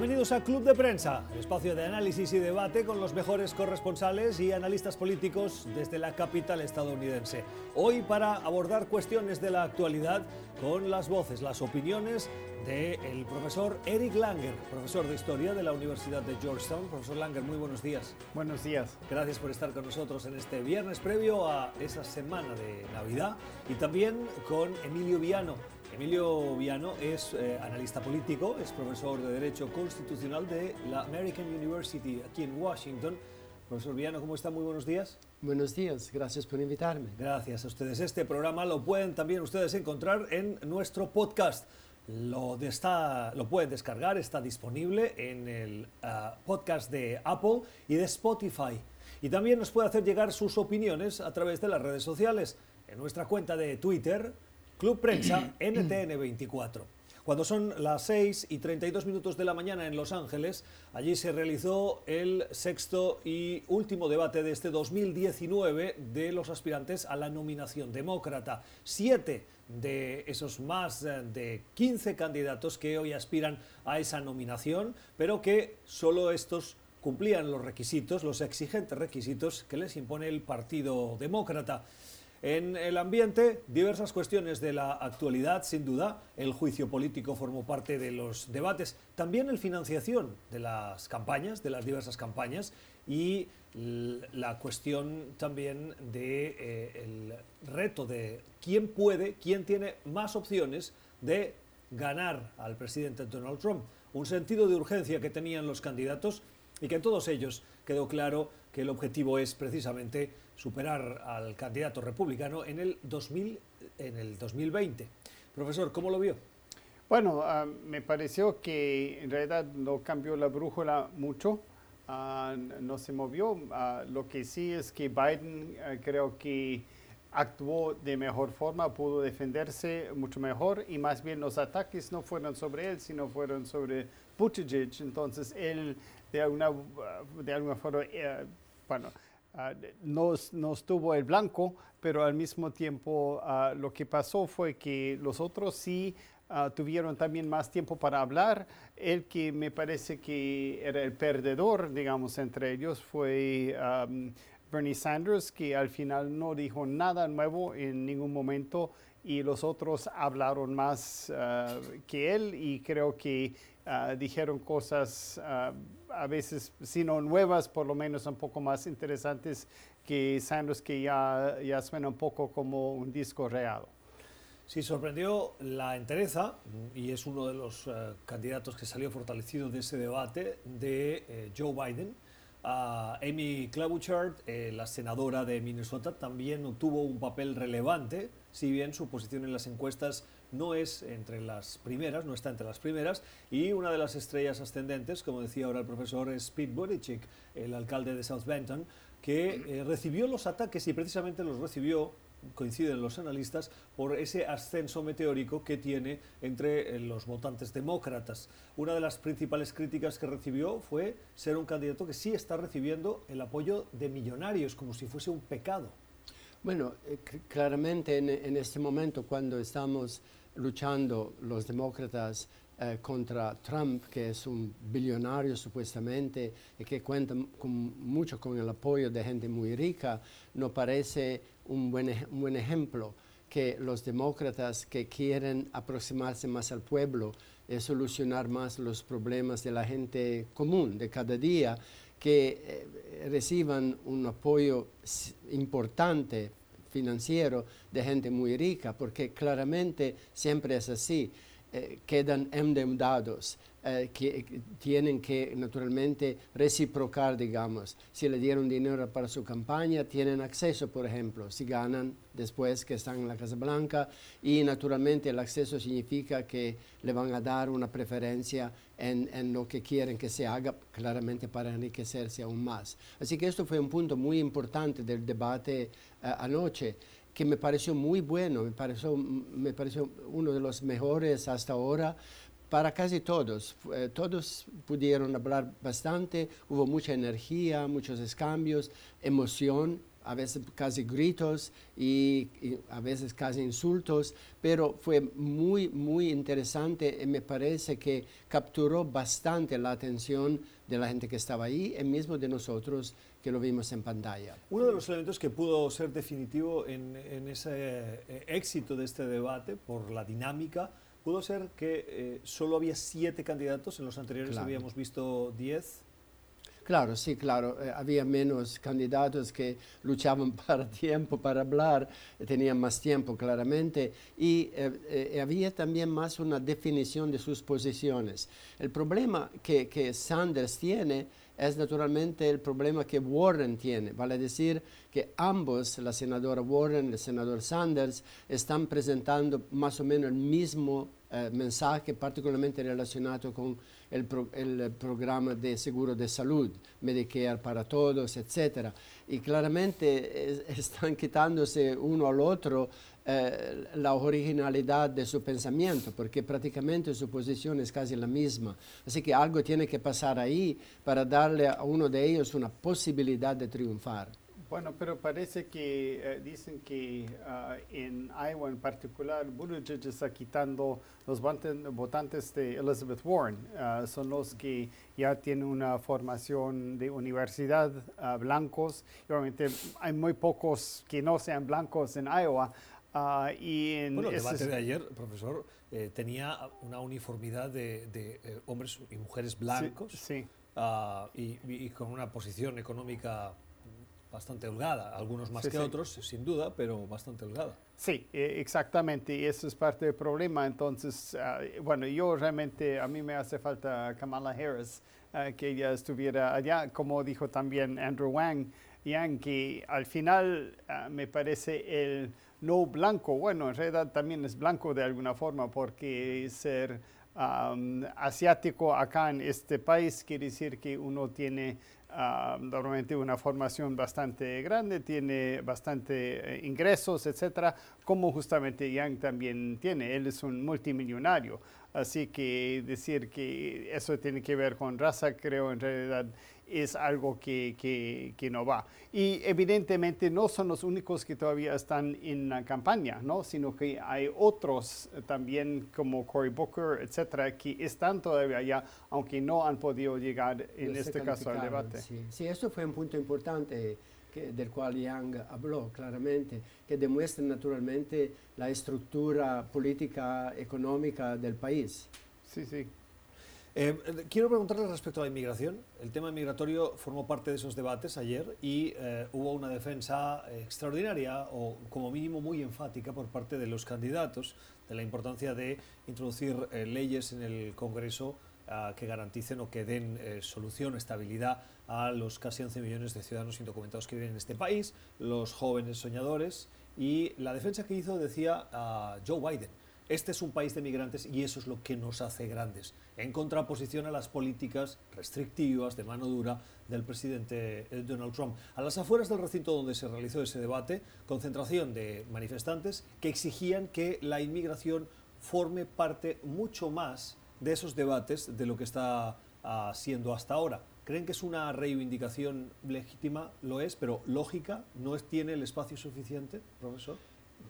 Bienvenidos a Club de Prensa, el espacio de análisis y debate con los mejores corresponsales y analistas políticos desde la capital estadounidense. Hoy para abordar cuestiones de la actualidad con las voces, las opiniones del profesor Eric Langer, profesor de Historia de la Universidad de Georgetown. Profesor Langer, muy buenos días. Buenos días. Gracias por estar con nosotros en este viernes previo a esa semana de Navidad y también con Emilio Viano Emilio Viano es eh, analista político, es profesor de Derecho Constitucional de la American University aquí en Washington. Profesor Viano, ¿cómo está? Muy buenos días. Buenos días, gracias por invitarme. Gracias a ustedes. Este programa lo pueden también ustedes encontrar en nuestro podcast. Lo, está, lo pueden descargar, está disponible en el ah, podcast de Apple y de Spotify. Y también nos puede hacer llegar sus opiniones a través de las redes sociales. En nuestra cuenta de Twitter, Club Prensa NTN24. Cuando son las 6 y 32 minutos de la mañana en Los Ángeles, allí se realizó el sexto y último debate de este 2019 de los aspirantes a la nominación demócrata. Siete de esos más eh, de 15 candidatos que hoy aspiran a esa nominación, pero que solo estos cumplían los requisitos, los exigentes requisitos que les impone el Partido Demócrata. En el ambiente, diversas cuestiones de la actualidad, sin duda. El juicio político formó parte de los debates. También la financiación de las campañas, de las diversas campañas. Y la cuestión también del de, eh, reto de quién puede, quién tiene más opciones de ganar al presidente Donald Trump. Un sentido de urgencia que tenían los candidatos y que en todos ellos quedó claro que el objetivo es precisamente superar al candidato republicano en el, 2000, en el 2020. Profesor, ¿cómo lo vio? Bueno, ah, me pareció que en realidad no cambió la brújula mucho, ah, no se movió. Ah, lo que sí es que Biden creo que actuó de mejor forma, pudo defenderse mucho mejor y más bien los ataques no fueron sobre él, sino fueron sobre Buttigieg. Entonces él de alguna, de alguna forma, eh, bueno, Ah, no, estuvo el blanco, pero al mismo tiempo ah, lo que pasó fue que los otros sí ah, tuvieron también más tiempo para hablar. El que me parece que era el perdedor, digamos, entre ellos fue Bernie Sanders, que al final no dijo nada nuevo en ningún momento y los otros hablaron más que él y creo que Ah, dijeron cosas ah, a veces, si no nuevas, por lo menos un poco más interesantes que Sanders, que ya, ya suena un poco como un disco real. Sí, sorprendió la entereza, y es uno de los eh, candidatos que salió fortalecido de ese debate, de eh, Joe Biden. Amy Klobuchar, eh, la senadora de Minnesota, también tuvo un papel relevante, si bien su posición en las encuestas no es entre las primeras, no está entre las primeras, y una de las estrellas ascendentes, como decía ahora el profesor, es Pete Buttigieg, el alcalde de South Benton, que eh, recibió los ataques y precisamente los recibió coinciden los analistas, por ese ascenso meteórico que tiene entre eh, los votantes demócratas. Una de las principales críticas que recibió fue ser un candidato que sí está recibiendo el apoyo de millonarios, como si fuese un pecado. Bueno, eh, claramente en, este momento cuando estamos luchando los demócratas eh, contra Trump, que es un billonario supuestamente y que cuenta mucho con el apoyo de gente muy rica, no parece un buen, un buen ejemplo que los demócratas que quieren aproximarse más al pueblo y solucionar más los problemas de la gente común de cada día, que eh, reciban un apoyo importante financiero de gente muy rica, porque claramente siempre es así. Eh, quedan endeudados, eh, que tienen que naturalmente reciprocar, digamos. Si le dieron dinero para su campaña, tienen acceso, por ejemplo, si ganan después que están en la Casa Blanca y naturalmente el acceso significa que le van a dar una preferencia en, en lo que quieren que se haga claramente para enriquecerse aún más. Así que esto fue un punto muy importante del debate eh, anoche que me pareció muy bueno, me pareció, me pareció uno de los mejores hasta ahora para casi todos. Eh, todos pudieron hablar bastante, hubo mucha energía, muchos cambios, emoción a veces casi gritos y, a veces casi insultos, pero fue muy, muy interesante y me parece que capturó bastante la atención de la gente que estaba ahí y mismo de nosotros que lo vimos en pantalla. Uno de los elementos que pudo ser definitivo en, en ese eh, éxito de este debate por la dinámica pudo ser que eh, solo había siete candidatos, en los anteriores Claro. habíamos visto diez. Claro, sí, claro. eh, había menos candidatos que luchaban para tiempo, para hablar, eh, tenían más tiempo claramente, y eh, eh, había también más una definición de sus posiciones. El problema que, que Sanders tiene es naturalmente el problema que Warren tiene, vale decir que ambos, la senadora Warren y el senador Sanders, están presentando más o menos el mismo eh, mensaje, particularmente relacionado con el, pro- el, eh, programa de seguro de salud, Medicare para todos, etc. Y claramente es- están quitándose uno al otro eh, la originalidad de su pensamiento, porque prácticamente su posición es casi la misma. Así que algo tiene que pasar ahí para darle a uno de ellos una posibilidad de triunfar. Bueno, pero parece que eh, dicen que ah, en Iowa en particular, Buttigieg está quitando los votantes- de Elizabeth Warren. Ah, son los que ya tienen una formación de universidad, ah, blancos. Y obviamente hay muy pocos que no sean blancos en Iowa. Ah, y en Bueno, el debate de ayer, profesor, eh, tenía una uniformidad de, de, eh, hombres y mujeres blancos Sí, sí. ah, y, y- con una posición económica bastante holgada, algunos más Sí, que otros, sin duda, pero bastante holgada. Sí, eh, exactamente, y eso es parte del problema. Entonces, ah, bueno, yo realmente, a mí me hace falta Kamala Harris, que ella estuviera allá, como dijo también Andrew Wang, Yang, que al final me parece el no blanco, bueno, en realidad también es blanco de alguna forma, porque ser am, asiático acá en este país quiere decir que uno tiene normalmente una formación bastante grande, tiene bastante eh, ingresos, etcétera, como justamente Yang también tiene. Él es un multimillonario. Así que decir que eso tiene que ver con raza, creo en realidad es algo que, que, que no va. Y evidentemente no son los únicos que todavía están en la campaña, ¿no? sino que hay otros también como Cory Booker, etcétera, que están todavía allá, aunque no han podido llegar en No este caso al debate. Sí, sí, esto fue un punto importante que- del cual Yang habló claramente, que demuestra naturalmente la estructura política económica del país. Sí, sí. Eh, quiero preguntarle respecto a la inmigración. El tema migratorio formó parte de esos debates ayer y eh, hubo una defensa extraordinaria o como mínimo muy enfática por parte de los candidatos de la importancia de introducir eh, leyes en el Congreso ah, que garanticen o que den eh, solución, estabilidad a los casi 11 millones de ciudadanos indocumentados que viven en este país, los jóvenes soñadores y la defensa que hizo decía a Joe Biden. Este es un país de migrantes y eso es lo que nos hace grandes, en contraposición a las políticas restrictivas de mano dura del presidente eh, Donald Trump. A las afueras del recinto donde se realizó ese debate, concentración de manifestantes que exigían que la inmigración forme parte mucho más de esos debates de lo que está ah, siendo hasta ahora. ¿Creen que es una reivindicación legítima? Lo es, pero lógica, ¿no tiene el espacio suficiente, profesor?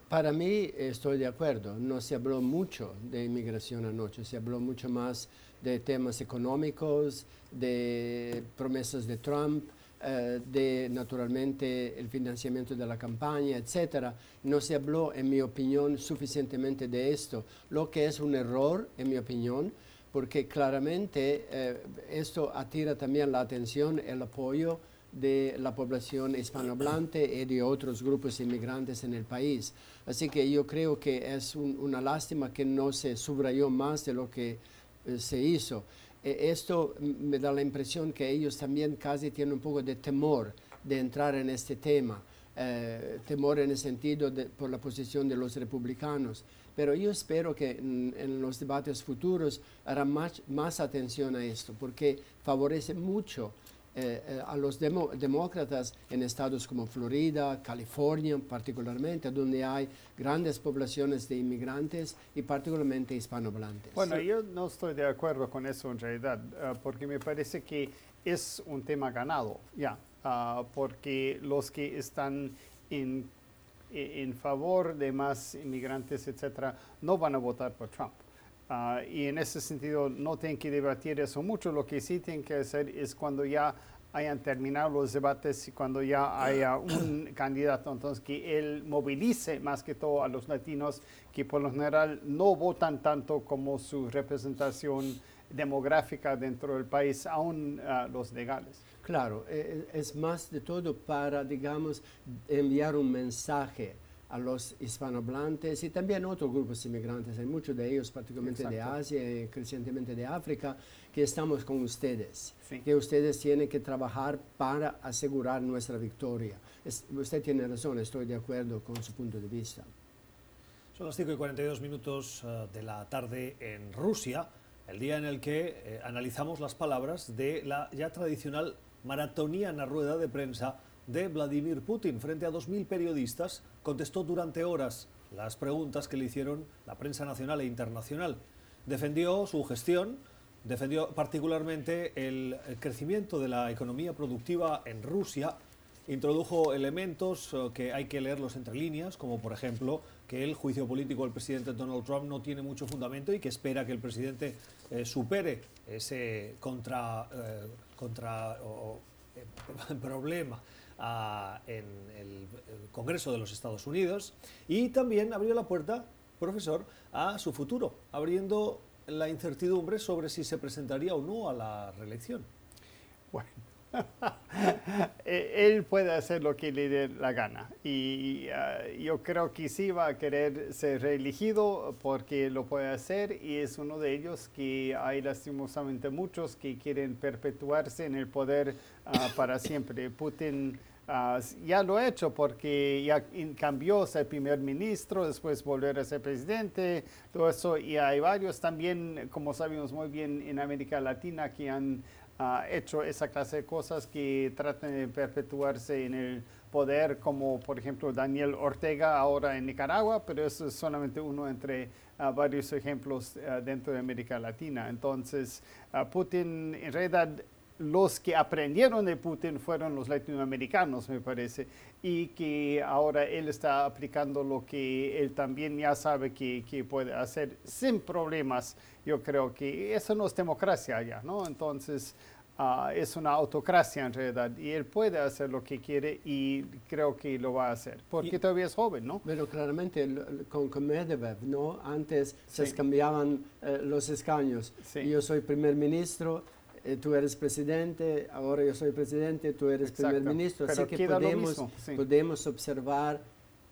Para mí estoy de acuerdo, no se habló mucho de inmigración anoche, se habló mucho más de temas económicos, de promesas de Trump, eh, de naturalmente el financiamiento de la campaña, etcétera. No se habló, en mi opinión, suficientemente de esto, lo que es un error, en mi opinión, porque claramente eh, esto atira también la atención, el apoyo de la población hispanohablante y de otros grupos inmigrantes en el país. Así que yo creo que es un- una lástima que no se subrayó más de lo que eh, se hizo. Eh, esto me da la impresión que ellos también casi tienen un poco de temor de entrar en este tema, eh, temor en el sentido de, por la posición de los republicanos. Pero yo espero que en, en los debates futuros hará más, más atención a esto, porque favorece mucho eh, eh, a los demo- demócratas en estados como Florida, California particularmente, donde hay grandes poblaciones de inmigrantes y particularmente hispanohablantes. Bueno, yo no estoy de acuerdo con eso en realidad, ah, porque me parece que es un tema ganado, ya. ah, porque los que están en, e, en favor de más inmigrantes, etcétera, no van a votar por Trump. Ah, y en ese sentido no tienen que debatir eso mucho. Lo que sí tienen que hacer es cuando ya hayan terminado los debates y cuando ya haya un candidato, entonces que él movilice más que todo a los latinos que por lo general no votan tanto como su representación demográfica dentro del país, aún ah, los legales. Claro, e, e, es más de todo para, digamos, enviar un mensaje a los hispanohablantes y también a otros grupos inmigrantes, hay muchos de ellos, particularmente de Asia y crecientemente de África, que estamos con ustedes, que ustedes tienen que trabajar para asegurar nuestra victoria. usted tiene razón, estoy de acuerdo con su punto de vista. Son las 5 y 42 minutos eh, de la tarde en Rusia, el día en el que eh, analizamos las palabras de la ya tradicional maratoniana rueda de prensa de Vladimir Putin frente a 2.000 periodistas, contestó durante horas las preguntas que le hicieron la prensa nacional e internacional. Defendió su gestión, defendió particularmente el crecimiento de la economía productiva en Rusia, introdujo elementos eh, que hay que leerlos entre líneas, como por ejemplo que el juicio político del presidente Donald Trump no tiene mucho fundamento y que espera que el presidente eh, supere ese contra, eh, contra problema en el, Congreso de los Estados Unidos y también abrió la puerta, profesor, a su futuro, abriendo la incertidumbre sobre si se presentaría o no a la reelección. Bueno, e, él puede hacer lo que le dé la gana y ah, yo creo que sí va a querer ser reelegido porque lo puede hacer y es uno de ellos que hay lastimosamente muchos que quieren perpetuarse en el poder ah, para siempre. Putin Ah, ya lo ha hecho porque ya cambió ser primer ministro, después volver a ser presidente, todo eso. Y hay varios también, como sabemos muy bien, en América Latina que han ah, hecho esa clase de cosas que tratan de perpetuarse en el poder, como por ejemplo Daniel Ortega ahora en Nicaragua, pero eso es solamente uno entre ah, varios ejemplos dentro de América Latina. Entonces, Putin en realidad los que aprendieron de Putin fueron los latinoamericanos, me parece, y que ahora él está aplicando lo que él también ya sabe que, puede hacer sin problemas. Yo creo que eso no es democracia ya, ¿no? Entonces, ah, es una autocracia en realidad, y él puede hacer lo que quiere y creo que lo va a hacer, porque todavía es joven, ¿no? Pero claramente con, Medvedev, ¿no? Antes se cambiaban eh, los escaños. Yo soy primer ministro eh, tú eres presidente, ahora yo soy presidente, tú eres primer ministro, así que podemos, podemos observar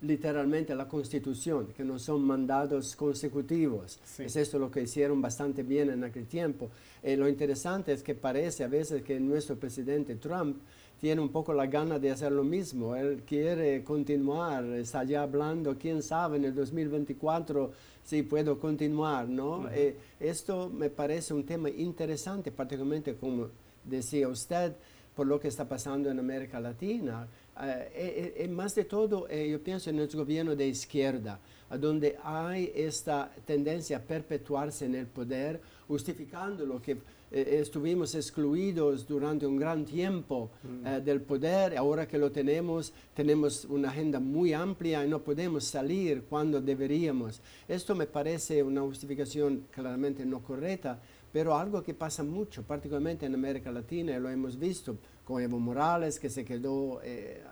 literalmente la constitución, que no son mandados consecutivos. Es esto lo que hicieron bastante bien en aquel tiempo. Eh, lo interesante es que parece a veces que nuestro presidente Trump tiene un poco la gana de hacer lo mismo. Él quiere continuar, está ya hablando, quién sabe, en el 2024 si puedo continuar, ¿no? Eh, esto me parece un tema interesante, particularmente como decía usted, por lo que está pasando en América Latina. Eh, eh, más de todo, yo pienso en el gobierno de izquierda, donde hay esta tendencia a perpetuarse en el poder, justificando lo que eh, estuvimos excluidos durante un gran tiempo mm. eh, del poder, ahora que lo tenemos, tenemos una agenda muy amplia y no podemos salir cuando deberíamos. Esto me parece una justificación claramente no correcta, pero algo que pasa mucho, particularmente en América Latina, y lo hemos visto con Evo Morales, que se quedó, eh,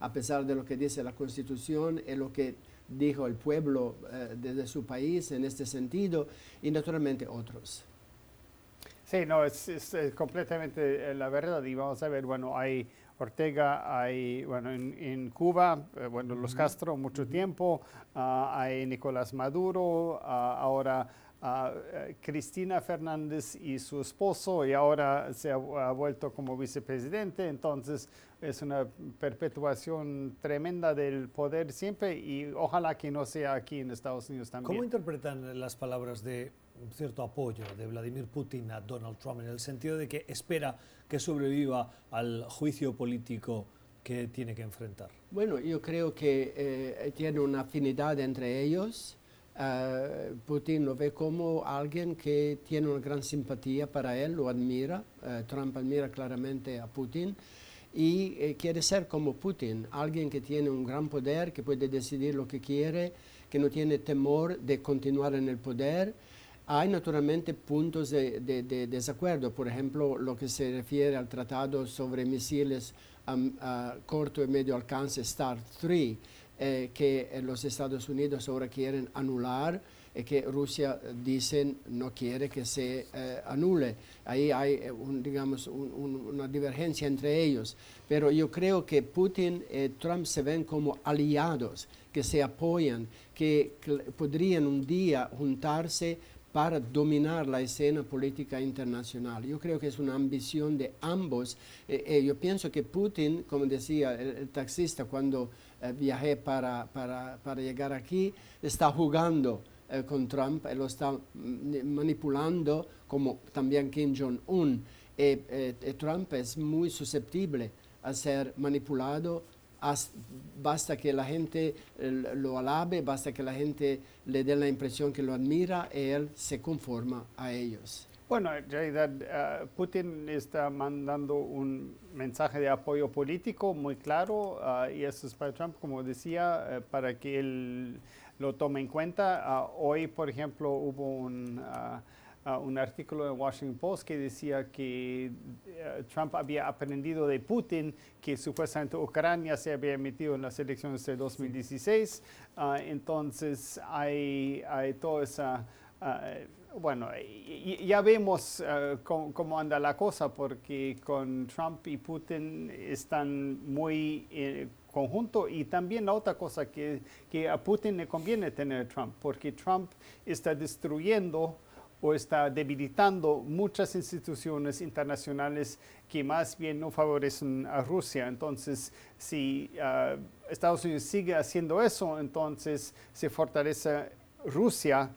a pesar de lo que dice la Constitución, y lo que dijo el pueblo desde su país en este sentido, y naturalmente otros. Sí, no, es, completamente eh, la verdad. Y vamos a ver, bueno, hay Ortega, hay, bueno, en, Cuba, eh, bueno, los Castro mucho tiempo, ah, hay Nicolás Maduro, ah, ahora uh, Cristina Fernández y su esposo, y ahora se ha, vuelto como vicepresidente, entonces es una perpetuación tremenda del poder siempre y ojalá que no sea aquí en Estados Unidos también. ¿Cómo interpretan las palabras de cierto apoyo de Vladimir Putin a Donald Trump en el sentido de que espera que sobreviva al juicio político que tiene que enfrentar? Bueno, yo creo que eh, tiene una afinidad entre ellos. Uh, Putin lo ve como alguien que tiene una gran simpatía para él, lo admira. Uh, Trump admira claramente a Putin. y eh, quiere ser como Putin, alguien que tiene un gran poder, que puede decidir lo que quiere, que no tiene temor de continuar en el poder. Hay naturalmente puntos de, desacuerdo, por ejemplo, lo que se refiere al tratado sobre misiles a, corto y medio alcance START-3, eh, que los Estados Unidos ahora quieren anular y que Rusia dicen no quiere que se eh, anule. Ahí hay eh, digamos, una divergencia entre ellos. Pero yo creo que Putin y Trump se ven como aliados, que se apoyan, que podrían un día juntarse para dominar la escena política internacional. Yo creo que es una ambición de ambos. Eh, yo pienso que Putin, como decía el, taxista cuando viajé para, para, para, llegar aquí, está jugando eh, con Trump lo está manipulando como también Kim Jong-un. Trump es muy susceptible a ser manipulado. Basta que la gente eh, lo alabe, basta que la gente le dé la impresión que lo admira y él se conforma a ellos. Bueno, en realidad eh, Putin está mandando un mensaje de apoyo político muy claro y eso es para Trump, como decía, para que él lo tome en cuenta. Ah, hoy, por ejemplo, hubo un, ah, ah, un artículo en Washington Post que decía que eh, Trump había aprendido de Putin que supuestamente Ucrania se había metido en las elecciones de 2016. entonces, hay, hay toda esa bueno, ya vemos cómo, anda la cosa, porque con Trump y Putin están muy eh, conjunto. Y también la otra cosa que, que a Putin le conviene tener Trump, porque Trump está destruyendo o está debilitando muchas instituciones internacionales que más bien no favorecen a Rusia. Entonces, si uh, Estados Unidos sigue haciendo eso, entonces se fortalece Rusia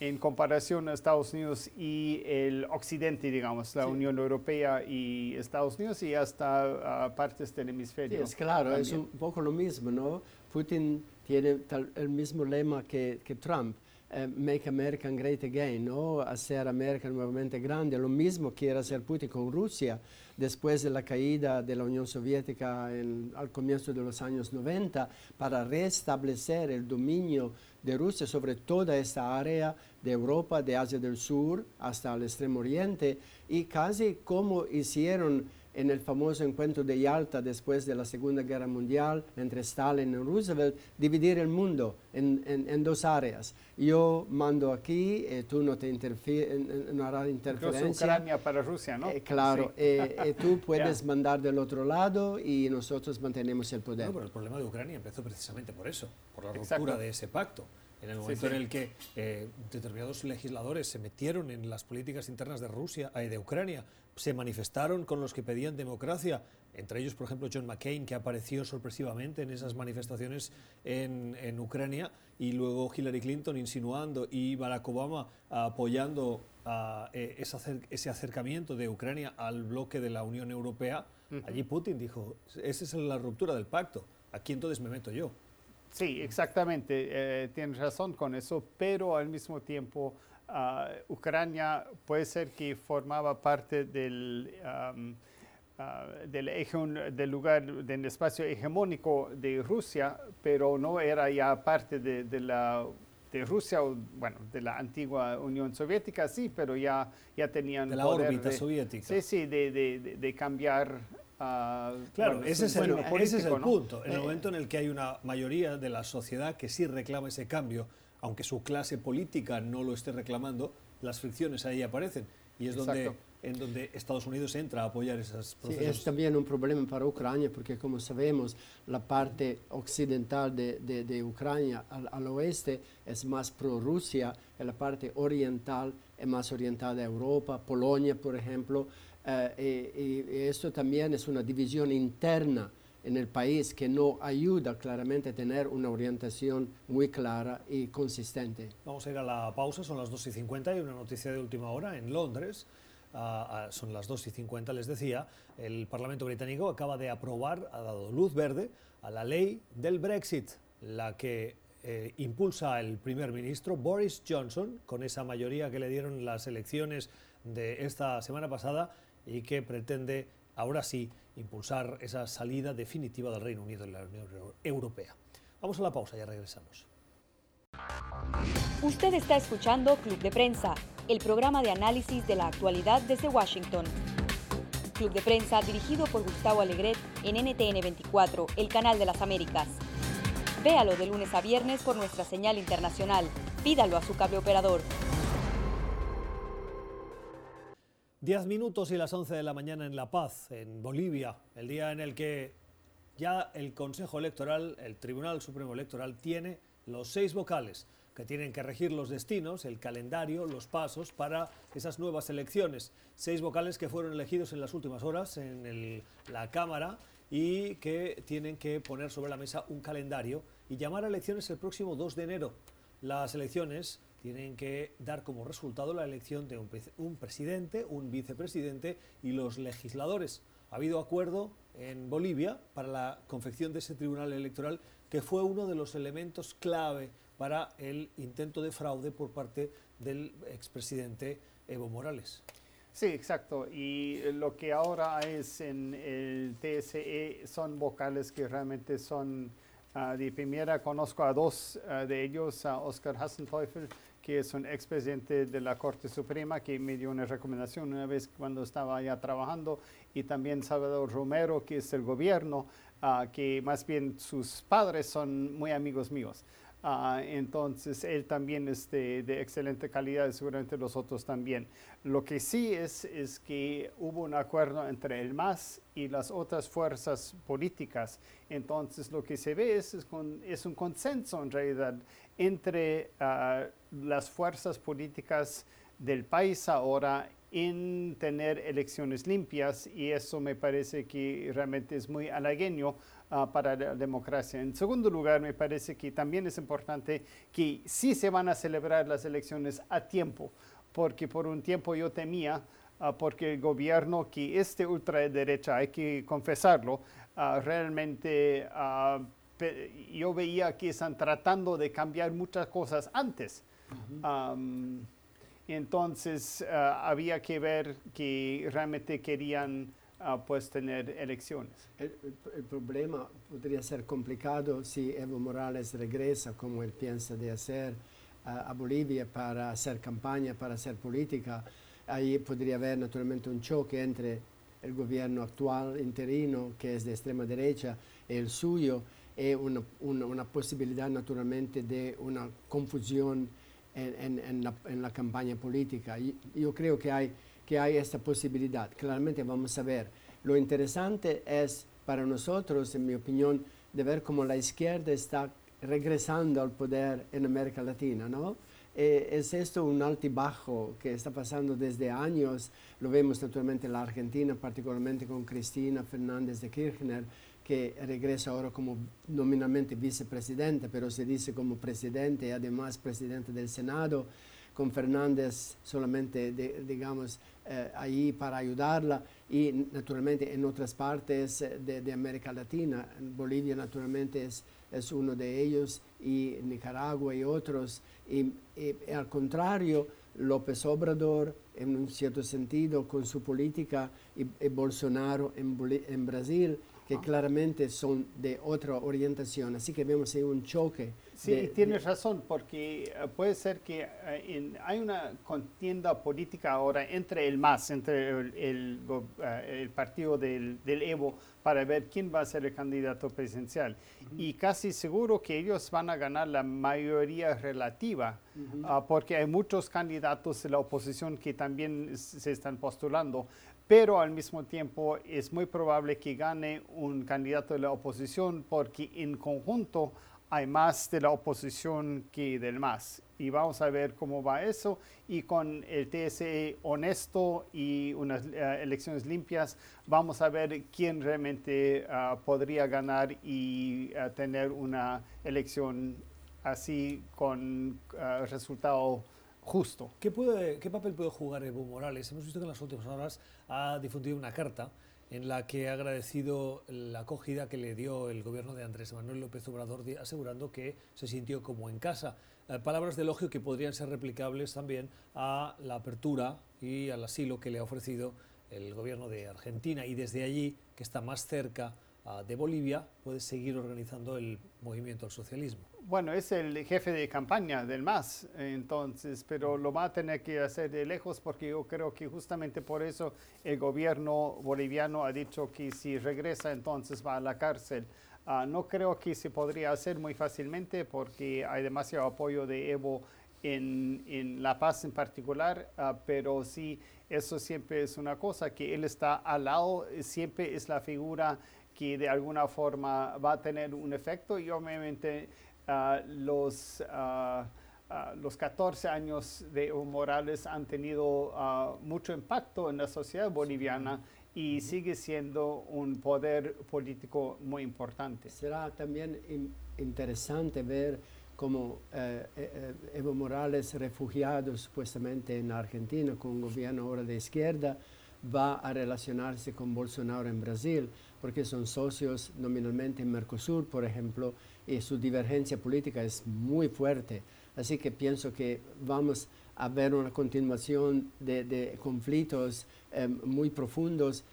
en comparación a Estados Unidos y el occidente, digamos, la Unión Europea y Estados Unidos y hasta uh, partes del hemisferio. Sí, es claro, es un poco lo mismo, ¿no? Putin tiene el mismo lema que, que Trump. Eh, make America Great Again, ¿no? hacer América nuevamente grande. Lo mismo quiere hacer Putin con Rusia después de la caída de la Unión Soviética al comienzo de los años 90 para restablecer el dominio de Rusia sobre toda esta área de Europa, de Asia del Sur hasta el Extremo Oriente y casi como hicieron en el famoso encuentro de Yalta después de la Segunda Guerra Mundial entre Stalin y Roosevelt, dividir el mundo en, en, dos áreas. Yo mando aquí, eh, tú no, te no harás interferencia. Incluso Ucrania para Rusia, ¿no? Eh, claro, eh, tú puedes mandar del otro lado y nosotros mantenemos el poder. No, pero el problema de Ucrania empezó precisamente por eso, por la ruptura de ese pacto en el momento en el que eh, determinados legisladores se metieron en las políticas internas de Rusia, y de Ucrania, se manifestaron con los que pedían democracia, entre ellos, por ejemplo, John McCain, que apareció sorpresivamente en esas manifestaciones en, Ucrania, y luego Hillary Clinton insinuando y Barack Obama apoyando eh, ese acercamiento de Ucrania al bloque de la Unión Europea. Allí Putin dijo, esa es la ruptura del pacto, aquí entonces me meto yo. Sí, exactamente, eh, tienes razón con eso, pero al mismo tiempo uh, Ucrania puede ser que formaba parte del, um, uh, del, eje, del lugar, del espacio hegemónico de Rusia, pero no era ya parte de, de la de Rusia, bueno, de la antigua Unión Soviética, sí, pero ya, ya tenían... De la órbita soviética. Sí, sí, de, de, de cambiar claro, ese, es el, ese, es el, punto. En el eh, momento en el que hay una mayoría de la sociedad que sí reclama ese cambio, aunque su clase política no lo esté reclamando, las fricciones ahí aparecen. Y es donde, en donde Estados Unidos entra a apoyar esas procesos. Sí, es también un problema para Ucrania, porque como sabemos, la parte occidental de, de, Ucrania al, al, oeste es más pro-Rusia, y la parte oriental es más orientada a Europa, Polonia, por ejemplo, eh, y, esto también es una división interna en el país que no ayuda claramente a tener una orientación muy clara y consistente. Vamos a ir a la pausa, son las 2 y 50 y una noticia de última hora en Londres. Ah, ah, son las 2 y 50, les decía, el Parlamento británico acaba de aprobar, ha dado luz verde a la ley del Brexit, la que eh, impulsa el primer ministro Boris Johnson, con esa mayoría que le dieron las elecciones de esta semana pasada y que pretende ahora sí impulsar esa salida definitiva del Reino Unido de la Unión Europea. Vamos a la pausa, ya regresamos. Usted está escuchando Club de Prensa, el programa de análisis de la actualidad desde Washington. Club de Prensa dirigido por Gustavo Alegret en NTN 24, el canal de las Américas. Véalo de lunes a viernes por nuestra señal internacional. Pídalo a su cable operador. Diez minutos y las 11 de la mañana en La Paz, en Bolivia, el día en el que ya el Consejo Electoral, el Tribunal Supremo Electoral, tiene los seis vocales que tienen que regir los destinos, el calendario, los pasos para esas nuevas elecciones. Seis vocales que fueron elegidos en las últimas horas en la Cámara y que tienen que poner sobre la mesa un calendario y llamar a elecciones el próximo 2 de enero. Las elecciones tienen que dar como resultado la elección de un, presidente, un vicepresidente y los legisladores. Ha habido acuerdo en Bolivia para la confección de ese tribunal electoral que fue uno de los elementos clave para el intento de fraude por parte del expresidente Evo Morales. Sí, exacto. Y lo que ahora es en el TSE son vocales que realmente son uh, de primera. Conozco a dos uh, de ellos, a Oscar Hassenteufel, que es un expresidente de la Corte Suprema, que me dio una recomendación una vez cuando estaba allá trabajando, y también Salvador Romero, que es el gobierno, uh, que más bien sus padres son muy amigos míos. Ah, entonces, él también es de, excelente calidad y seguramente los otros también. Lo que sí es, es que hubo un acuerdo entre el MAS y las otras fuerzas políticas. Entonces, lo que se ve es, es, un consenso en realidad entre ah, las fuerzas políticas del país ahora en tener elecciones limpias y eso me parece que realmente es muy halagueño Ah, para la democracia. En segundo lugar, me parece que también es importante que sí se van a celebrar las elecciones a tiempo, porque por un tiempo yo temía, uh, porque el gobierno, que este ultraderecha, hay que confesarlo, uh, realmente yo veía que están tratando de cambiar muchas cosas antes. entonces había que ver que realmente querían pues tener elecciones. El, problema podría ser complicado si Evo Morales regresa como él piensa de hacer a Bolivia para hacer campaña, para hacer política. Ahí podría haber naturalmente un choque entre el gobierno actual interino, que es de extrema derecha, y el suyo, y una, una, posibilidad naturalmente de una confusión en, en, la, en la, campaña política. yo creo que hay que hay esta posibilidad. Claramente vamos a ver. Lo interesante es para nosotros, en mi opinión, de ver cómo la izquierda está regresando al poder en América Latina, ¿no? Eh, es esto un altibajo que está pasando desde años. Lo vemos naturalmente en la Argentina, particularmente con Cristina Fernández de Kirchner, que regresa ahora como nominalmente vicepresidente, pero se dice como presidente y además presidente del Senado con Fernández solamente, digamos, eh, para ayudarla y naturalmente en otras partes de, América Latina. Bolivia naturalmente es, es, uno de ellos y Nicaragua y otros. Y, al contrario, López Obrador, en un cierto sentido, con su política, y, Bolsonaro en, en Brasil, que claramente son de otra orientación. Así que vemos ahí un choque. Sí, tienes razón, porque eh, puede ser que eh, hay una contienda política ahora entre el MAS, entre el, eh, partido del, Evo, para ver quién va a ser el candidato presidencial. Y casi seguro que ellos van a ganar la mayoría relativa, ah, porque hay muchos candidatos de la oposición que también se están postulando pero al mismo tiempo es muy probable que gane un candidato de la oposición porque en conjunto hay más de la oposición que del más. Y vamos a ver cómo va eso. Y con el TSE honesto y unas eh, elecciones limpias, vamos a ver quién realmente ah, podría ganar y ah, tener una elección así con uh, resultado justo. ¿Qué, puede, ¿Qué papel puede jugar Evo Morales? Hemos visto que en las últimas horas ha difundido una carta en la que ha agradecido la acogida que le dio el gobierno de Andrés Manuel López Obrador, asegurando que se sintió como en casa. Eh, palabras de elogio que podrían ser replicables también a la apertura y al asilo que le ha ofrecido el gobierno de Argentina y desde allí, que está más cerca de Bolivia, puede seguir organizando el movimiento al socialismo. Bueno, es el jefe de campaña del MAS, entonces, pero lo va a tener que hacer de lejos porque yo creo que justamente por eso el gobierno boliviano ha dicho que si regresa entonces va a la cárcel. Ah, no creo que se podría hacer muy fácilmente porque hay demasiado apoyo de Evo en, en La Paz en particular, ah, pero sí, eso siempre es una cosa, que él está al lado, siempre es la figura que de alguna forma va a tener un efecto. Y obviamente Ah, los, uh, los 14 años de Evo Morales han tenido mucho impacto en la sociedad boliviana y sigue siendo un poder político muy importante. Será también interesante ver cómo eh, eh, eh, Evo Morales, refugiado supuestamente en Argentina con un gobierno ahora de izquierda, va a relacionarse con Bolsonaro en Brasil, porque son socios nominalmente en Mercosur, por ejemplo, y su divergencia política es muy fuerte. Así que pienso que vamos a ver una continuación de, conflictos eh, muy profundos,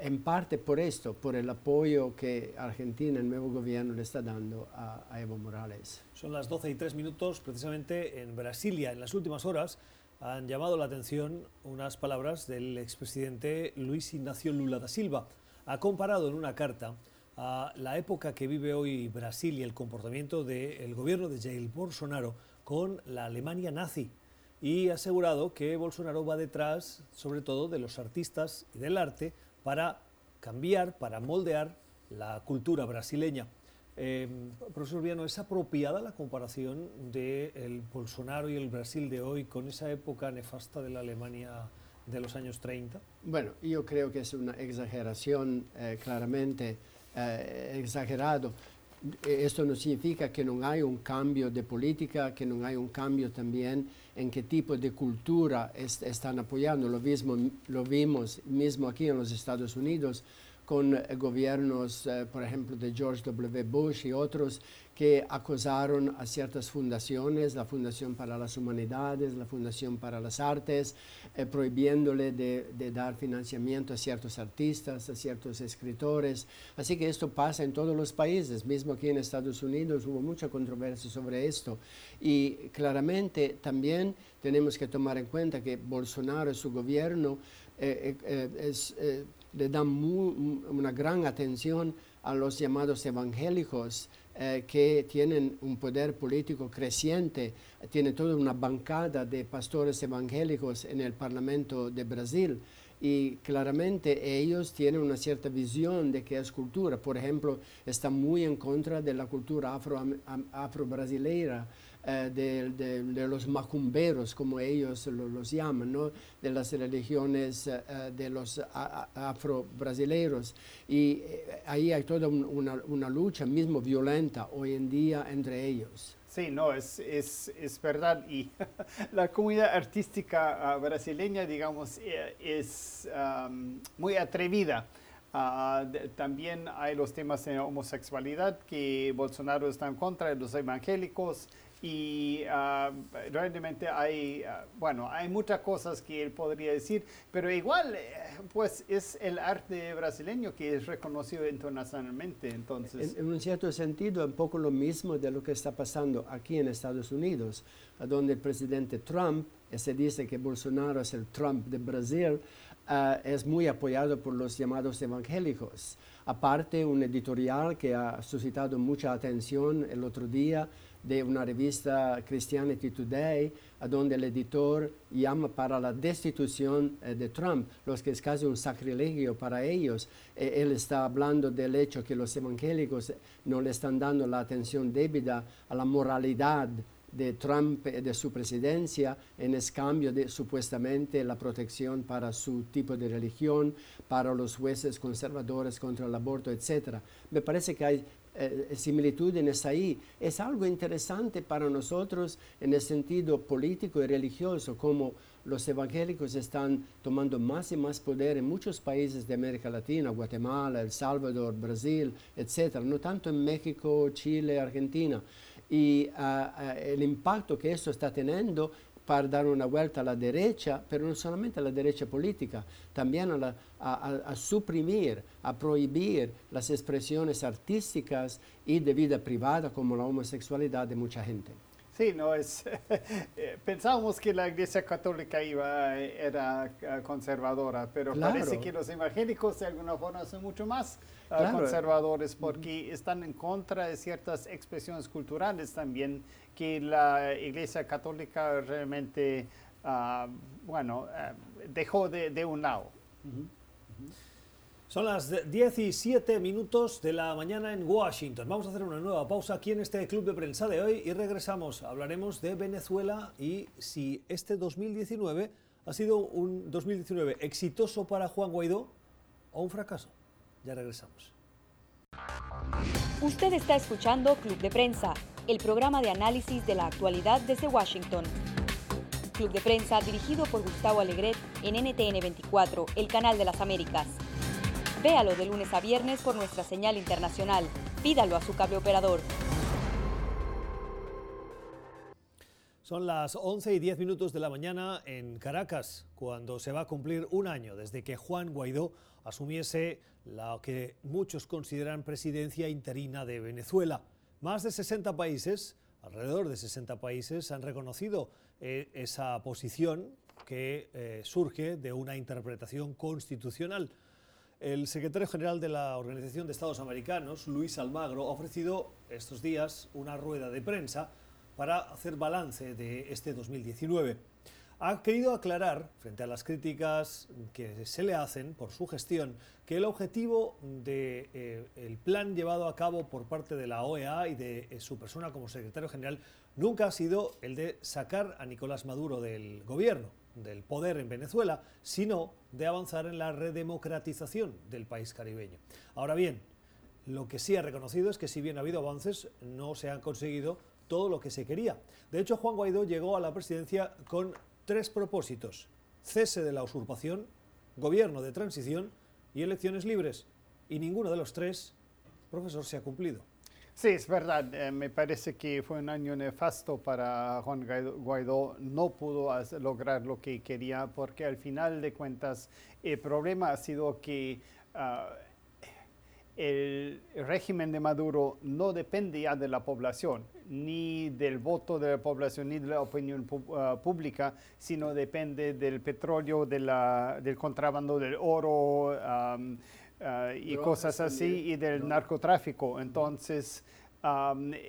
en parte por esto, por el apoyo que Argentina, el nuevo gobierno, le está dando a, a Evo Morales. Son las 12 y 3 minutos, precisamente en Brasilia, en las últimas horas han llamado la atención unas palabras del expresidente Luis Ignacio Lula da Silva. Ha comparado en una carta a la época que vive hoy Brasil y el comportamiento del gobierno de Jair Bolsonaro con la Alemania nazi y ha asegurado que Bolsonaro va detrás, sobre todo, de los artistas y del arte para cambiar, para moldear la cultura brasileña. Eh, profesor Viano, ¿es apropiada la comparación del Bolsonaro y el Brasil de hoy con esa época nefasta de la Alemania de los años 30? Bueno, yo creo que es una exageración eh, claramente eh, exagerado. Esto no significa que no hay un cambio de política, que no hay un cambio también en qué tipo de cultura están apoyando. Lo, mismo, lo vimos mismo aquí en los Estados Unidos con gobiernos, eh, por ejemplo, de George W. Bush y otros, que acusaron a ciertas fundaciones, la Fundación para las Humanidades, la Fundación para las Artes, eh, prohibiéndole de, dar financiamiento a ciertos artistas, a ciertos escritores. Así que esto pasa en todos los países, mismo aquí en Estados Unidos hubo mucha controversia sobre esto. Y claramente también tenemos que tomar en cuenta que Bolsonaro y su gobierno eh, eh, le dan una gran atención a los llamados evangélicos, eh, que tienen un poder político creciente, tiene toda una bancada de pastores evangélicos en el Parlamento de Brasil y claramente ellos tienen una cierta visión de qué es cultura. Por ejemplo, están muy en contra de la cultura afro-brasileira. Afro eh, de, los macumberos, como ellos los llaman, ¿no? de las religiones eh, eh, de los afro-brasileiros. Y ahí hay toda una, una, lucha, mismo violenta, hoy en día entre ellos. Sí, no, es, es, es verdad. Y la comunidad artística ah, brasileña, digamos, es muy atrevida. Ah, también hay los temas de homosexualidad que Bolsonaro está en contra de los evangélicos y uh, realmente hay, uh, bueno, hay muchas cosas que él podría decir, pero igual, eh, pues es el arte brasileño que es reconocido internacionalmente, entonces. En, un cierto sentido, un poco lo mismo de lo que está pasando aquí en Estados Unidos, donde el presidente Trump, se dice que Bolsonaro es el Trump de Brasil, uh, es muy apoyado por los llamados evangélicos. Aparte, un editorial que ha suscitado mucha atención el otro día, de una revista Christianity Today, donde el editor llama para la destitución eh, de Trump, lo que es casi un sacrilegio para ellos. Eh, él está hablando del hecho que los evangélicos no le están dando la atención debida a la moralidad de Trump y de su presidencia en cambio de supuestamente la protección para su tipo de religión, para los jueces conservadores contra el aborto, etc. Me parece que hay eh, similitudes ahí, es algo interesante para nosotros en el sentido político y religioso, como los evangélicos están tomando más y más poder en muchos países de América Latina, Guatemala, El Salvador, Brasil, etc., no tanto en México, Chile, Argentina. Y ah, el impacto que esto está teniendo para dar una vuelta a la derecha, pero no solamente a la derecha política, también a, suprimir, a prohibir las expresiones artísticas y de vida privada como la homosexualidad de mucha gente. Sí, no es. Eh, pensábamos que la Iglesia Católica iba era eh, conservadora, pero parece que los evangélicos de alguna forma son mucho más eh, conservadores porque están en contra de ciertas expresiones culturales también que la Iglesia Católica realmente, ah, bueno, dejó de, un lado. Son las 17 minutos de la mañana en Washington. Vamos a hacer una nueva pausa aquí en este club de prensa de hoy y regresamos. Hablaremos de Venezuela y si este 2019 ha sido un 2019 exitoso para Juan Guaidó o un fracaso. Ya regresamos. Usted está escuchando Club de Prensa, el programa de análisis de la actualidad desde Washington. Club de Prensa dirigido por Gustavo Alegret en NTN 24, el canal de las Américas. Véalo de lunes a viernes por nuestra señal internacional. Pídalo a su cable operador. Son las 11 y 10 minutos de la mañana en Caracas, cuando se va a cumplir un año desde que Juan Guaidó asumiese la que muchos consideran presidencia interina de Venezuela. Más de 60 países, alrededor de 60 países, han reconocido eh, esa posición que eh, surge de una interpretación constitucional. El secretario general de la Organización de Estados Americanos, Luis Almagro, ha ofrecido estos días una rueda de prensa para hacer balance de este 2019. Ha querido aclarar, frente a las críticas que se le hacen por su gestión, que el objetivo del de, eh, plan llevado a cabo por parte de la OEA y de eh, su persona como secretario general nunca ha sido el de sacar a Nicolás Maduro del gobierno del poder en Venezuela, sino de avanzar en la redemocratización del país caribeño. Ahora bien, lo que sí ha reconocido es que si bien ha habido avances, no se han conseguido todo lo que se quería. De hecho, Juan Guaidó llegó a la presidencia con tres propósitos. Cese de la usurpación, gobierno de transición y elecciones libres. Y ninguno de los tres, profesor, se ha cumplido. Sí, es verdad. Eh, me parece que fue un año nefasto para Juan Guaidó. No pudo lograr lo que quería porque al final de cuentas el problema ha sido que ah, el régimen de Maduro no depende ya de la población, ni del voto de la población, ni de la opinión ah, pública, sino depende del petróleo, de la, del contrabando del oro. Ah, y cosas así, y del narcotráfico. Entonces,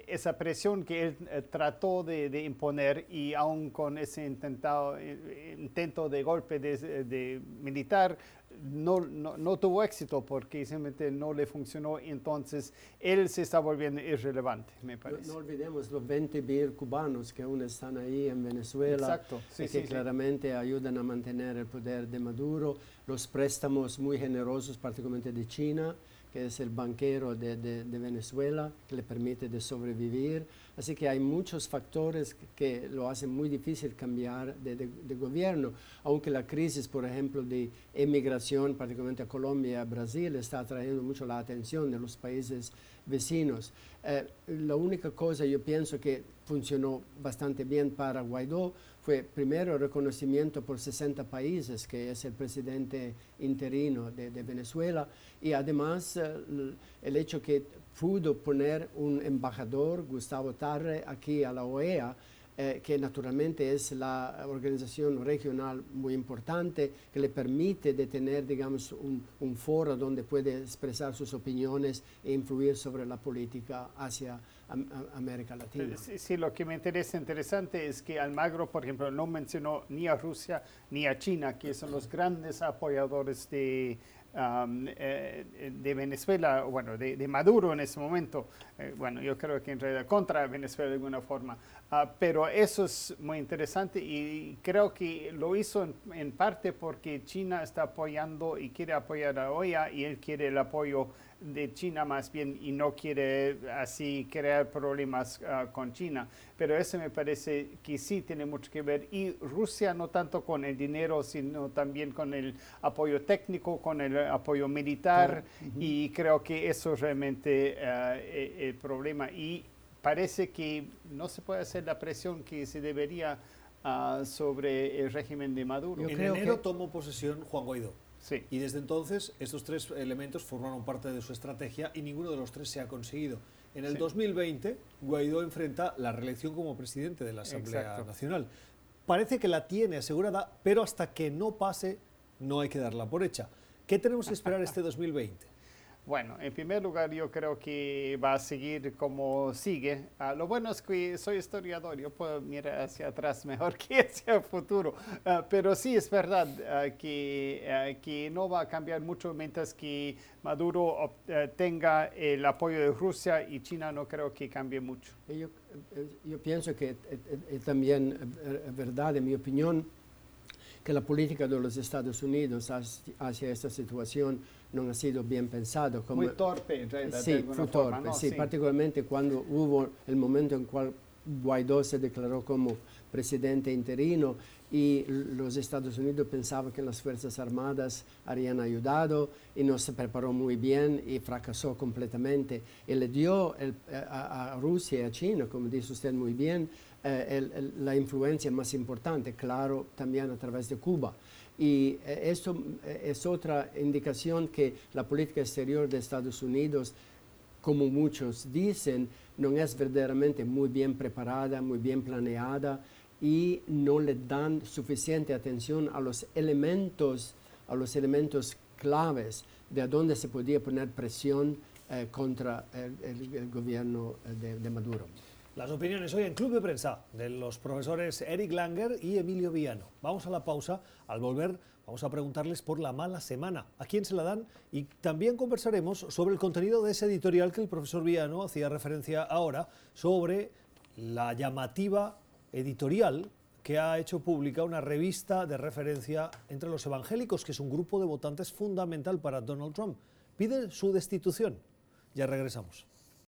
esa presión que él eh, trató de, imponer y aún con ese intentado, eh, intento de golpe de, militar, no, no, tuvo éxito porque simplemente no le funcionó. Entonces, él se está volviendo irrelevante, me parece. No, olvidemos los 20 mil cubanos que aún están ahí en Venezuela, y que claramente ayudan a mantener el poder de Maduro, los préstamos muy generosos, particularmente de China que es el banquero de, Venezuela, que le permite de sobrevivir. Así que hay muchos factores que, lo hacen muy difícil cambiar de, gobierno, aunque la crisis, por ejemplo, de emigración, particularmente a Colombia, a Brasil, está atrayendo mucho la atención de los países vecinos. Eh, la única cosa yo pienso que funcionó bastante bien para Guaidó fue primero el reconocimiento por 60 países que es el presidente interino de, Venezuela y además eh, el hecho que pudo poner un embajador, Gustavo Tarre, aquí a la OEA, eh, que naturalmente es la organización regional muy importante, que le permite de tener, digamos, un, un, foro donde puede expresar sus opiniones e influir sobre la política hacia América Latina. Sí, lo que me interesa interesante es que Almagro, por ejemplo, no mencionó ni a Rusia ni a China, que son los grandes apoyadores de, eh, de Venezuela, bueno, de, Maduro en ese momento. Eh, bueno, yo creo que en realidad contra Venezuela de alguna forma. Ah, pero eso es muy interesante y creo que lo hizo en, parte porque China está apoyando y quiere apoyar a OEA y él quiere el apoyo de China más bien y no quiere así crear problemas ah, con China. Pero eso me parece que sí tiene mucho que ver. Y Rusia no tanto con el dinero, sino también con el apoyo técnico, con el apoyo militar. Y creo que eso es realmente e, el problema. Y parece que no se puede hacer la presión que se debería ah, sobre el régimen de Maduro. Yo en creo enero que- tomó posesión Juan Guaidó. Sí. Y desde entonces estos tres elementos formaron parte de su estrategia y ninguno de los tres se ha conseguido. En el Sí. 2020, Guaidó enfrenta la reelección como presidente de la Asamblea Exacto. Nacional. Parece que la tiene asegurada, pero hasta que no pase, no hay que darla por hecha. ¿Qué tenemos que esperar este 2020? Bueno, en primer lugar, yo creo que va a seguir como sigue. Ah, lo bueno es que soy historiador, yo puedo mirar hacia atrás mejor que hacia el futuro. Ah, pero sí es verdad ah, que, que no va a cambiar mucho mientras que Maduro eh, tenga el apoyo de Rusia y China no creo que cambie mucho. Y Yo, eh, yo pienso que eh, eh, eh, también eh, es verdad, en mi opinión, que la política de los Estados Unidos hacia esta situación no ha sido bien pensado. Como, Muy torpe alguna fue forma, torpe, ¿no? sí, particularmente cuando hubo el momento en cual Guaidó se declaró como presidente interino y los Estados Unidos pensaban que las Fuerzas Armadas habían ayudado y no se preparó muy bien y fracasó completamente. Y le dio el- a, a Rusia y a China, como dice usted muy bien, eh, el- la influencia más importante, claro, también a través de Cuba. Y eh, esto eh, es otra indicación que la política exterior de Estados Unidos como muchos dicen, no es verdaderamente muy bien preparada, muy bien planeada y no le dan suficiente atención a los elementos, a los elementos claves de dónde se podía poner presión eh, contra el, el- el gobierno eh, de, de Maduro. Las opiniones hoy en Club de Prensa de los profesores Eric Langer y Emilio Viano. Vamos a la pausa. Al volver vamos a preguntarles por la mala semana, a quién se la dan y también conversaremos sobre el contenido de ese editorial que el profesor Viano hacía referencia ahora sobre la llamativa editorial que ha hecho pública una revista de referencia entre los evangélicos, que es un grupo de votantes fundamental para Donald Trump. Piden su destitución. Ya regresamos.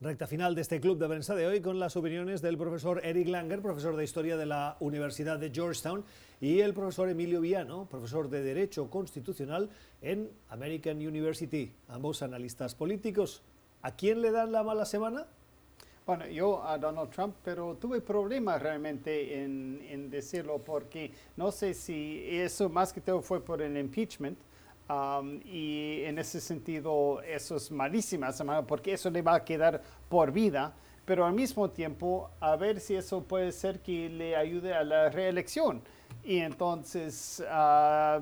Recta final de este club de prensa de hoy con las opiniones del profesor Eric Langer, profesor de Historia de la Universidad de Georgetown, y el profesor Emilio Viano, profesor de Derecho Constitucional en American University, ambos analistas políticos. ¿A quién le dan la mala semana? Bueno, yo a Donald Trump, pero tuve problemas realmente en, en decirlo porque no sé si eso más que todo fue por el impeachment. Um, y en ese sentido eso es malísima porque eso le va a quedar por vida, pero al mismo tiempo a ver si eso puede ser que le ayude a la reelección. Y entonces ah,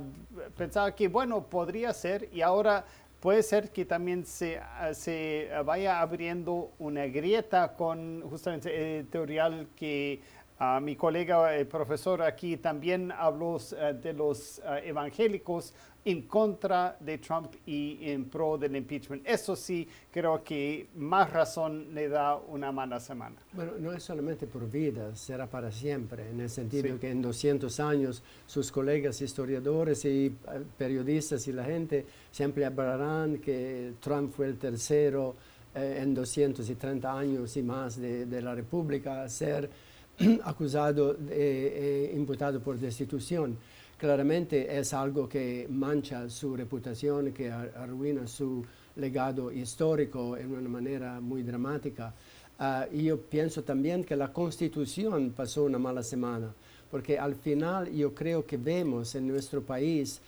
pensaba que bueno, podría ser y ahora puede ser que también se, ah, se vaya abriendo una grieta con justamente el editorial que ah, mi colega, el profesor aquí, también habló ah, de los ah, evangélicos en contra de Trump y en pro del impeachment. Eso sí, creo que más razón le da una mala semana. Bueno, no es solamente por vida, será para siempre, en el sentido Sí. que en 200 años sus colegas historiadores y eh, periodistas y la gente siempre hablarán que Trump fue el tercero eh, en 230 años y más de, de la República a ser acusado e imputado por destitución. Claramente es algo que mancha su reputación, que ar- arruina su legado histórico en una manera muy dramática. Ah, y yo pienso también que la Constitución pasó una mala semana, porque al final yo creo que vemos en nuestro país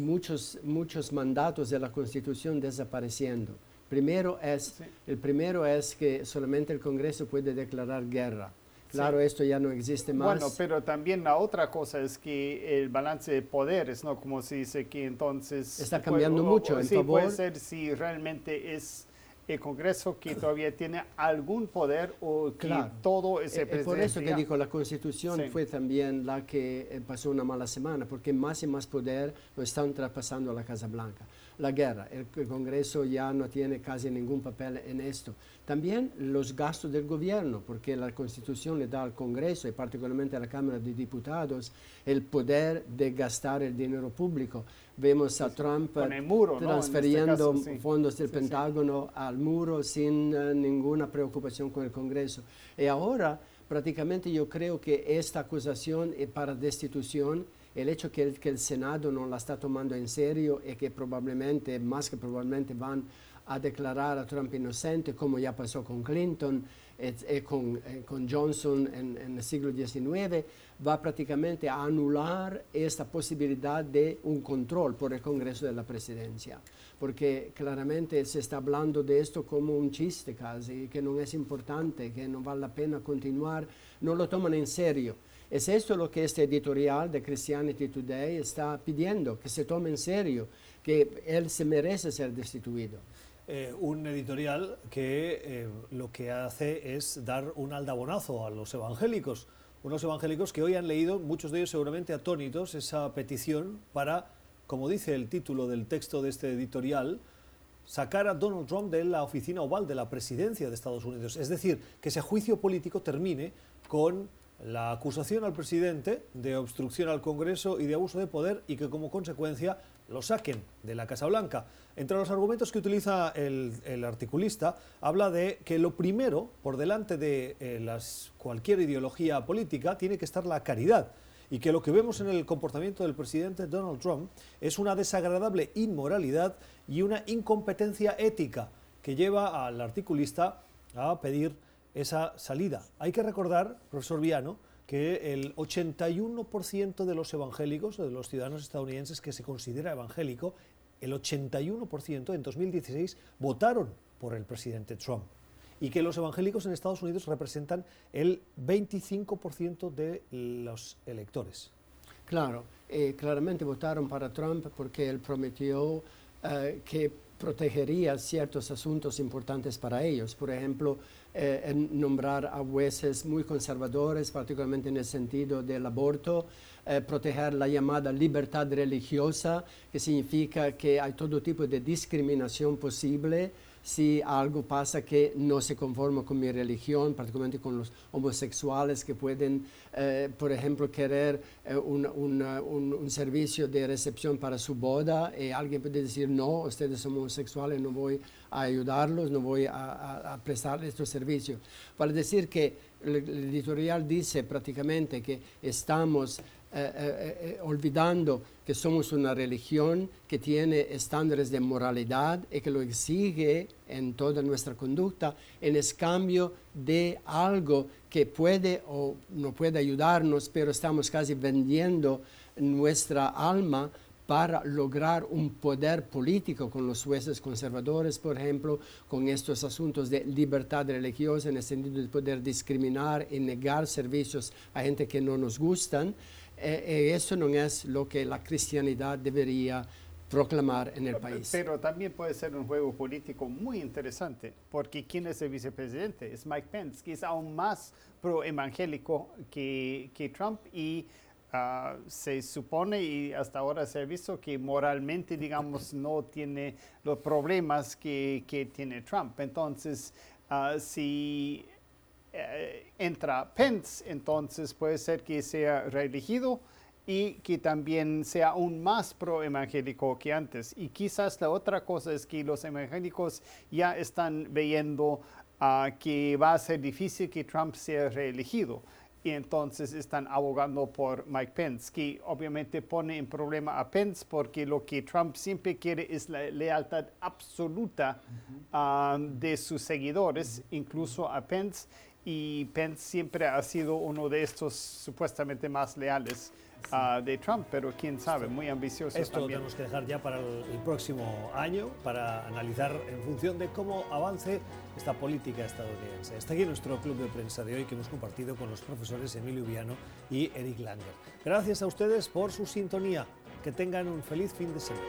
muchos, muchos mandatos de la Constitución desapareciendo. Primero es, Sí. El primero es que solamente el Congreso puede declarar guerra. Claro, esto ya no existe más. Bueno, pero también la otra cosa es que el balance de poderes, ¿no? Como se dice que entonces... Está cambiando puede- mucho en sí, favor- puede ser si realmente es el Congreso que todavía tiene algún poder o que Claro. todo Eh, el eh, por eso presidente que ya. digo, la Constitución Sí. fue también la que eh, pasó una mala semana, porque más y más poder lo están traspasando a la Casa Blanca. La guerra, el, Congreso ya no tiene casi ningún papel en esto. También los gastos del gobierno, porque la Constitución le da al Congreso y particularmente a la Cámara de Diputados el poder de gastar el dinero público. Vemos a Trump eh, muro, ¿no? En este transfiriendo caso, sí. fondos del Sí. Pentágono al muro sin eh, ninguna preocupación con el Congreso. Y ahora prácticamente yo creo que esta acusación es para destitución el hecho que el, que el Senado no la está tomando en serio y que probablemente, más que probablemente, van a declarar a Trump inocente, como ya pasó con Clinton y eh, eh, con, eh, con, Johnson en, en, el siglo XIX, va prácticamente a anular esta posibilidad de un control por el Congreso de la Presidencia, porque claramente se está hablando de esto como un chiste casi, que no es importante, que no vale la pena continuar, no lo toman en serio. Es esto lo que este editorial de Christianity Today está pidiendo, que se tome en serio, que él se merece ser destituido. Eh, un editorial que eh, lo que hace es dar un aldabonazo a los evangélicos, unos evangélicos que hoy han leído, muchos de ellos seguramente atónitos, esa petición para, como dice el título del texto de este editorial, sacar a Donald Trump de la oficina oval de la presidencia de Estados Unidos. Es decir, que ese juicio político termine con la acusación al presidente de obstrucción al Congreso y de abuso de poder y que como consecuencia lo saquen de la Casa Blanca. Entre los argumentos que utiliza el, articulista, habla de que lo primero, por delante de eh, cualquier ideología política, tiene que estar la caridad y que lo que vemos en el comportamiento del presidente Donald Trump es una desagradable inmoralidad y una incompetencia ética que lleva al articulista a pedir esa salida. Hay que recordar, profesor Viano, que el 81% de los evangélicos, de los ciudadanos estadounidenses que se considera evangélico, el 81% en 2016 votaron por el presidente Trump y que los evangélicos en Estados Unidos representan el 25% de los electores. Claro, eh, claramente votaron para Trump porque él prometió eh, que protegería ciertos asuntos importantes para ellos. Por ejemplo, eh, nombrar a jueces muy conservadores, particularmente en el sentido del aborto, eh, proteger la llamada libertad religiosa, que significa que hay todo tipo de discriminación posible si algo pasa que no se conforma con mi religión, particularmente con los homosexuales que pueden, eh, por ejemplo, querer eh, un, un, servicio de recepción para su boda y alguien puede decir, no, ustedes son homosexuales, no voy a ayudarlos, no voy a, a prestarles estos servicios. Para decir que el editorial dice prácticamente que estamos eh, eh, eh, olvidando que somos una religión que tiene estándares de moralidad y que lo exige en toda nuestra conducta en cambio de algo que puede o no puede ayudarnos, pero estamos casi vendiendo nuestra alma para lograr un poder político con los jueces conservadores, por ejemplo, con estos asuntos de libertad religiosa en el sentido de poder discriminar y negar servicios a gente que no nos gustan. Eh, eh, eso no es lo que la cristianidad debería proclamar en el país. Pero también puede ser un juego político muy interesante, porque ¿quién es el vicepresidente? Es Mike Pence, que es aún más pro-evangélico que, que, Trump y ah, se supone y hasta ahora se ha visto que moralmente, digamos, no tiene los problemas que, que tiene Trump. Entonces, uh, si eh, entra Pence, entonces puede ser que sea reelegido y que también sea aún más pro-evangélico que antes. Y quizás la otra cosa es que los evangélicos ya están viendo ah, que va a ser difícil que Trump sea reelegido. Y entonces están abogando por Mike Pence, que obviamente pone en problema a Pence porque lo que Trump siempre quiere es la lealtad absoluta ah, de sus seguidores, incluso a Pence y Pence siempre ha sido uno de estos supuestamente más leales ah, de Trump, pero quién sabe, muy ambicioso. Esto lo tenemos que dejar ya para el, próximo año para analizar en función de cómo avance esta política estadounidense. Está aquí nuestro club de prensa de hoy que hemos compartido con los profesores Emilio Viano y Eric Langer. Gracias a ustedes por su sintonía. Que tengan un feliz fin de semana.